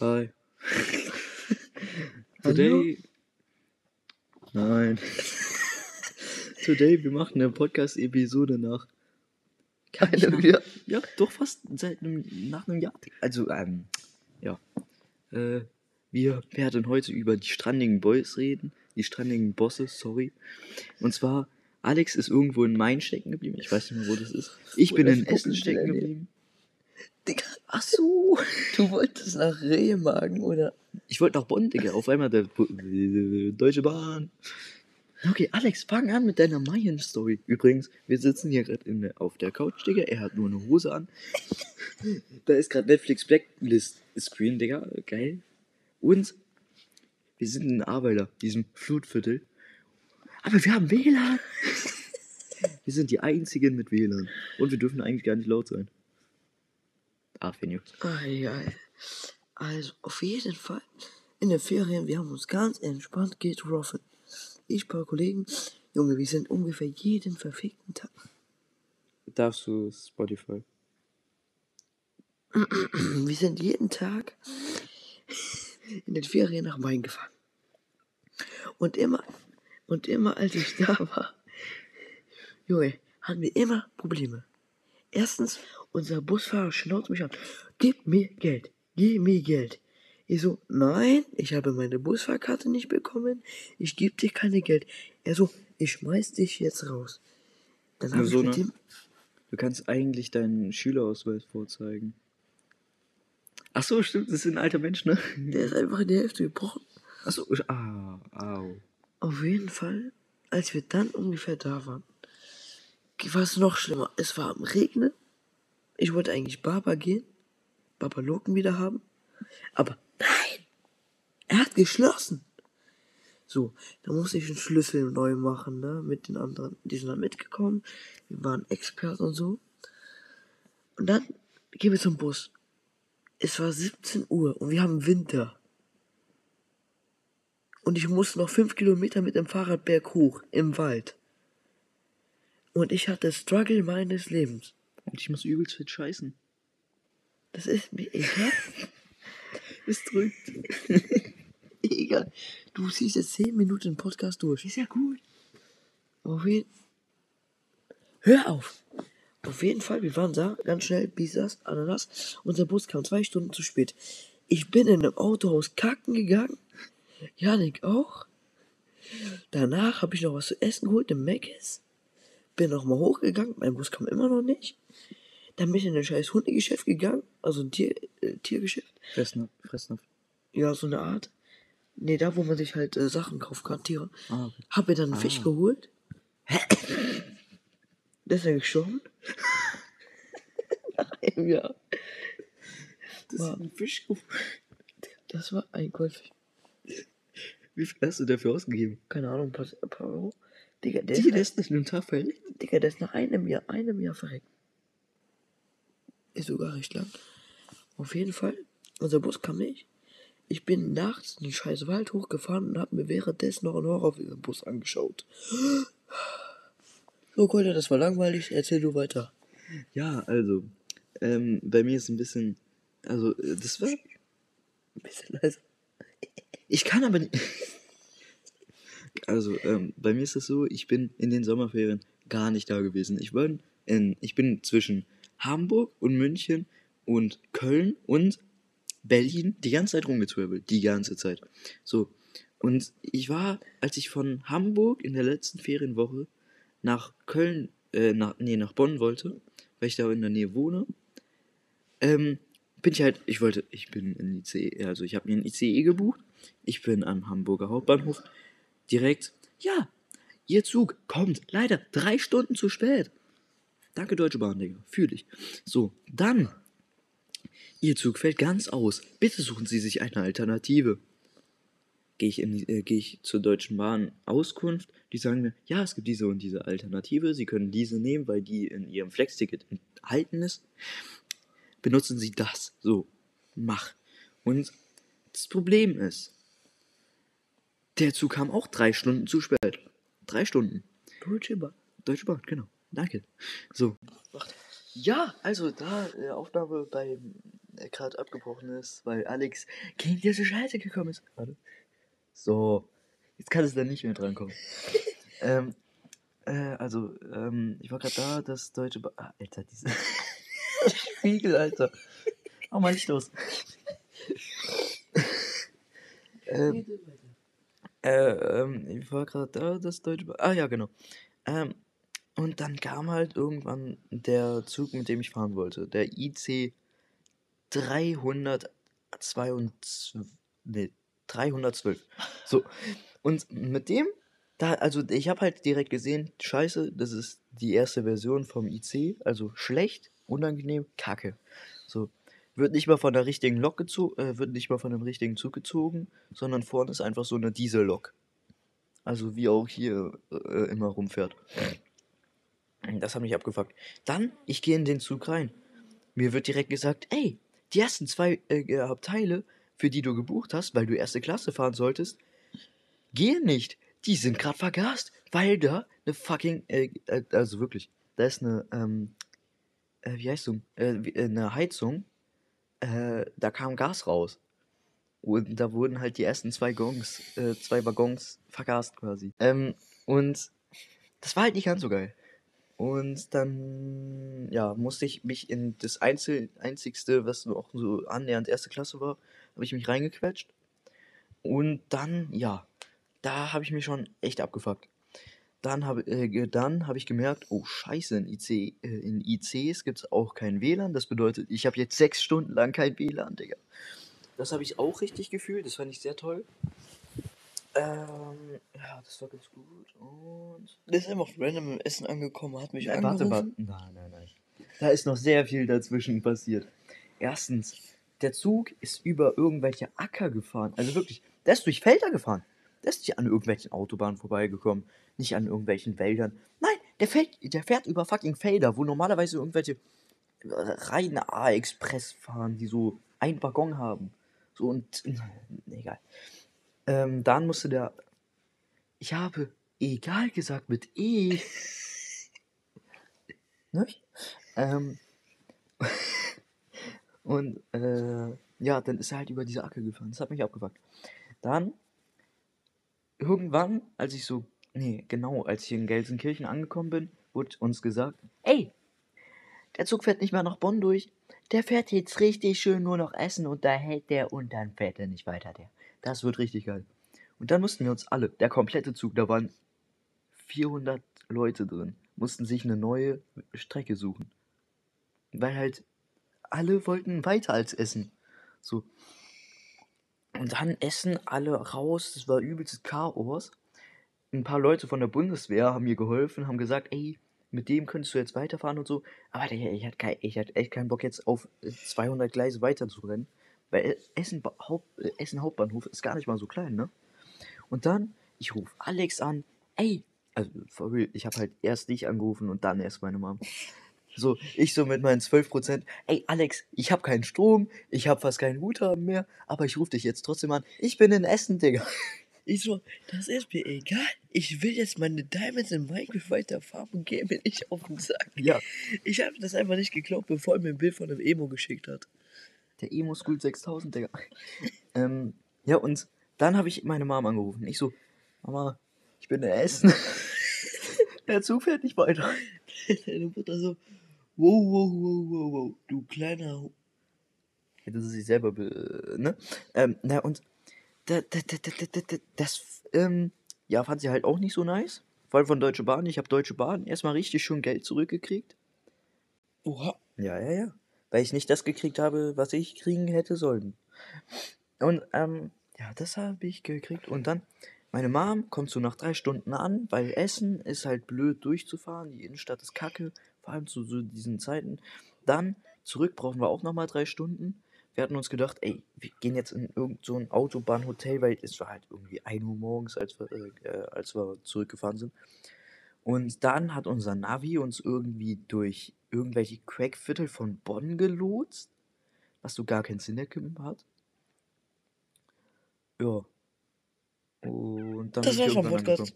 Hi. Today. Nein. Today, wir machen eine Podcast-Episode nach. Keine Jahr. Ja, doch fast seit einem, nach einem Jahr. Also, ähm, ja. Äh, wir werden heute über die strandigen Boys reden. Die strandigen Bosse, sorry. Und zwar, Alex ist irgendwo in Main stecken geblieben. Ich weiß nicht mehr, wo das ist. Ich bin in Essen stecken geblieben. Digga, ach so. Du wolltest nach Rehmagen, oder? Ich wollte nach Bonn, Digga. Auf einmal der Deutsche Bahn. Okay, Alex, fang an mit deiner Mayen-Story. Übrigens, wir sitzen hier gerade auf der Couch, Digga. Er hat nur eine Hose an. da ist gerade Netflix Blacklist Screen, Digga. Geil. Und wir sind in Arbeiter, diesem Flutviertel. Aber wir haben WLAN. wir sind die einzigen mit WLAN. Und wir dürfen eigentlich gar nicht laut sein. Ei, ei. Also, auf jeden Fall. In den Ferien, wir haben uns ganz entspannt getroffen. Ich, paar Kollegen. Junge, wir sind ungefähr jeden verfickten Tag. Darfst du Spotify? Wir sind jeden Tag in den Ferien nach Main gefahren. Und immer, und immer als ich da war, Junge, hatten wir immer Probleme. Erstens, unser Busfahrer schnauzt mich an. Gib mir Geld. Gib mir Geld. Ich so, nein, ich habe meine Busfahrkarte nicht bekommen. Ich gebe dir keine Geld. Er so, ich schmeiß dich jetzt raus. Dann habe Wieso, ich mit ne? dem, Du kannst eigentlich deinen Schülerausweis vorzeigen. Ach so, stimmt, das ist ein alter Mensch, ne? der ist einfach in die Hälfte gebrochen. Ach so, ah, au. Auf jeden Fall, als wir dann ungefähr da waren, war es noch schlimmer. Es war am Regnen. Ich wollte eigentlich Baba gehen, Baba Loken wieder haben. Aber nein! Er hat geschlossen. So, da musste ich einen Schlüssel neu machen, ne? Mit den anderen. Die sind dann mitgekommen. Wir waren Experten und so. Und dann gehen wir zum Bus. Es war 17 Uhr und wir haben Winter. Und ich musste noch fünf Kilometer mit dem Fahrrad berghoch im Wald. Und ich hatte Struggle meines Lebens. Und ich muss übelst fit scheißen. Das ist mir egal. Es drückt. egal. Du siehst jetzt zehn Minuten den Podcast durch. Ist ja gut. Auf jeden Hör auf! Auf jeden Fall, wir waren da, ganz schnell, Bisas, Ananas. Unser Bus kam zwei Stunden zu spät. Ich bin in einem Autohaus kacken gegangen. Janik auch. Danach habe ich noch was zu essen geholt im Mc's. Bin noch mal hochgegangen, mein Bus kam immer noch nicht. Dann bin ich in ein scheiß Hundegeschäft gegangen, also ein Tier, äh, Tiergeschäft. Fressnapf, Fressnapf. Ja, so eine Art. Nee, da wo man sich halt äh, Sachen kaufen kann, Tiere. Ah, okay. Hab mir dann einen Fisch Ah. geholt. Der ist ja gestorben. Nein, ja. Das War- ein Fisch. Das war ein Goldfisch. Wie viel hast du dafür ausgegeben? Keine Ahnung, ein paar, ein paar Euro. Digga, der, Die ist, nicht einen Tag verrückt. Digga, der ist nach einem Jahr, einem Jahr verreckt. Ist sogar recht lang. Auf jeden Fall, unser Bus kam nicht. Ich bin nachts in den scheiß Wald hochgefahren und hab mir währenddessen noch einen Horrorfilm-Bus angeschaut. So, Kolja, das war langweilig. Erzähl du weiter. Ja, also, ähm, bei mir ist ein bisschen, also, äh, das war, Ein bisschen leiser. ich kann aber nicht, also, ähm, bei mir ist es so, ich bin in den Sommerferien gar nicht da gewesen. Ich bin in, ich bin zwischen Hamburg und München und Köln und Berlin die ganze Zeit rumgezwirbelt, die ganze Zeit. So, und ich war, als ich von Hamburg in der letzten Ferienwoche nach Köln, äh, nach, nee, nach Bonn wollte, weil ich da in der Nähe wohne, ähm, bin ich halt, ich wollte, ich bin in ICE, also ich habe mir ein ICE gebucht, ich bin am Hamburger Hauptbahnhof, direkt, ja, ihr Zug kommt leider drei Stunden zu spät. Danke Deutsche Bahn, Digga, fühl ich. So, dann, ihr Zug fällt ganz aus, bitte suchen Sie sich eine Alternative gehe ich, äh, gehe ich zur Deutschen Bahn Auskunft. Die sagen mir, ja, es gibt diese und diese Alternative. Sie können diese nehmen, weil die in Ihrem Flex-Ticket enthalten ist. Benutzen Sie das. So, mach. Und das Problem ist, der Zug kam auch drei Stunden zu spät. Drei Stunden. Deutsche Bahn. Deutsche Bahn, genau. Danke. So. Ja, also da äh, Aufnahme bei gerade abgebrochen ist, weil Alex gegen diese Scheiße gekommen ist. Warte. So, jetzt kann es dann nicht mehr drankommen. ähm, äh, also, ähm, ich war gerade da, das deutsche. Ba ah, Alter, diese Spiegel, Alter. Mach mal nicht los. ähm, äh, ähm, ich war gerade da, das deutsche. Ah, ja, genau. Ähm, und dann kam halt irgendwann der Zug, mit dem ich fahren wollte. Der IC 322. Nee, 312. So. Und mit dem, da, also ich habe halt direkt gesehen, scheiße, das ist die erste Version vom IC, also schlecht, unangenehm, kacke. Wird nicht mal von der richtigen Lok gezogen, äh, wird nicht mal von dem richtigen Zug gezogen, sondern vorne ist einfach so eine Diesellok. Also wie auch hier äh, immer rumfährt. Das hat mich abgefuckt. Dann, ich gehe in den Zug rein. Mir wird direkt gesagt, ey, die ersten zwei äh, Abteile, für die du gebucht hast, weil du erste Klasse fahren solltest, gehen nicht. Die sind gerade vergast, weil da eine fucking, äh, äh, also wirklich, da ist eine, ähm, äh, wie heißt du, äh, eine Heizung, äh, da kam Gas raus. Und da wurden halt die ersten zwei Gongs, äh, zwei Waggons vergast quasi. Ähm, und das war halt nicht ganz so geil. Und dann, ja, musste ich mich in das Einzel einzigste, was auch so annähernd erste Klasse war, habe ich mich reingequetscht. Und dann, ja, da habe ich mich schon echt abgefuckt. Dann habe äh, dann hab ich gemerkt, oh scheiße, in, IC, äh, in ICs gibt es auch kein WLAN. Das bedeutet, ich habe jetzt sechs Stunden lang kein WLAN, Digga. Das habe ich auch richtig gefühlt, das fand ich sehr toll. Ähm, ja, das war ganz gut. Und. Der ist einfach random im Essen angekommen, hat mich Nein, angerufen. warte, warte. Nein, nein, nein. Da ist noch sehr viel dazwischen passiert. Erstens, der Zug ist über irgendwelche Acker gefahren. Also wirklich, der ist durch Felder gefahren. Der ist nicht an irgendwelchen Autobahnen vorbeigekommen. Nicht an irgendwelchen Wäldern. Nein, der, fährt, der fährt über fucking Felder, wo normalerweise irgendwelche reine A-Express fahren, die so ein Waggon haben. So und. Egal. Ähm, dann musste der. Ich habe egal gesagt mit E. ne? Ähm, und äh, ja, dann ist er halt über diese Acker gefahren. Das hat mich abgefuckt. Dann, irgendwann, als ich so, nee, genau, als ich in Gelsenkirchen angekommen bin, wurde uns gesagt, ey, der Zug fährt nicht mehr nach Bonn durch. Der fährt jetzt richtig schön nur noch Essen und da hält der und dann fährt er nicht weiter, der. Das wird richtig geil. Und dann mussten wir uns alle, der komplette Zug, da waren 400 Leute drin, mussten sich eine neue Strecke suchen. Weil halt alle wollten weiter als Essen. So. Und dann essen alle raus, das war übelstes Chaos. Ein paar Leute von der Bundeswehr haben mir geholfen, haben gesagt, ey, mit dem könntest du jetzt weiterfahren und so. Aber ich, ich hatte, kein, ich hatte echt keinen Bock jetzt auf 200 Gleise weiter zu rennen. Weil Essen, Haupt, Essen Hauptbahnhof ist gar nicht mal so klein, ne? Und dann, ich rufe Alex an, ey, also ich habe halt erst dich angerufen und dann erst meine Mom. So, ich so mit meinen 12%, ey Alex, ich habe keinen Strom, ich habe fast keinen Guthaben mehr, aber ich rufe dich jetzt trotzdem an. Ich bin in Essen, Digga. Ich so, das ist mir egal. Ich will jetzt meine Diamonds in Minecraft weiter farmen und gehe mir nicht auf den Sack. Ja. Ich habe das einfach nicht geglaubt, bevor er mir ein Bild von einem Emo geschickt hat. Der Emo School 6000, Digga. ähm, ja, und dann habe ich meine Mom angerufen. Ich so, Mama, ich bin in Essen. Der Zug fährt nicht weiter. Deine Mutter so, wow, wow, wow, wow, wow, du kleiner. Hätte sie sich selber, be ne? Ähm, na und da, da, da, da, da, da, das, ähm, ja, fand sie halt auch nicht so nice. Vor allem von Deutsche Bahn. Ich habe Deutsche Bahn erstmal richtig schön Geld zurückgekriegt. Oha. Ja, ja, ja. Weil ich nicht das gekriegt habe, was ich kriegen hätte sollen. Und, ähm, ja, das habe ich gekriegt. Und dann, meine Mom kommt so nach drei Stunden an, weil Essen ist halt blöd durchzufahren. Die Innenstadt ist kacke, vor allem zu so diesen Zeiten. Dann, zurück brauchen wir auch nochmal drei Stunden. Wir hatten uns gedacht, ey, wir gehen jetzt in irgend so Autobahnhotel, weil es war halt irgendwie 1 Uhr morgens, als wir, äh, äh, als wir zurückgefahren sind. Und dann hat unser Navi uns irgendwie durch irgendwelche Crackviertel von Bonn gelotst, was so gar keinen Sinn ergeben hat. Ja. Und dann Das war's vom irgendwann Podcast.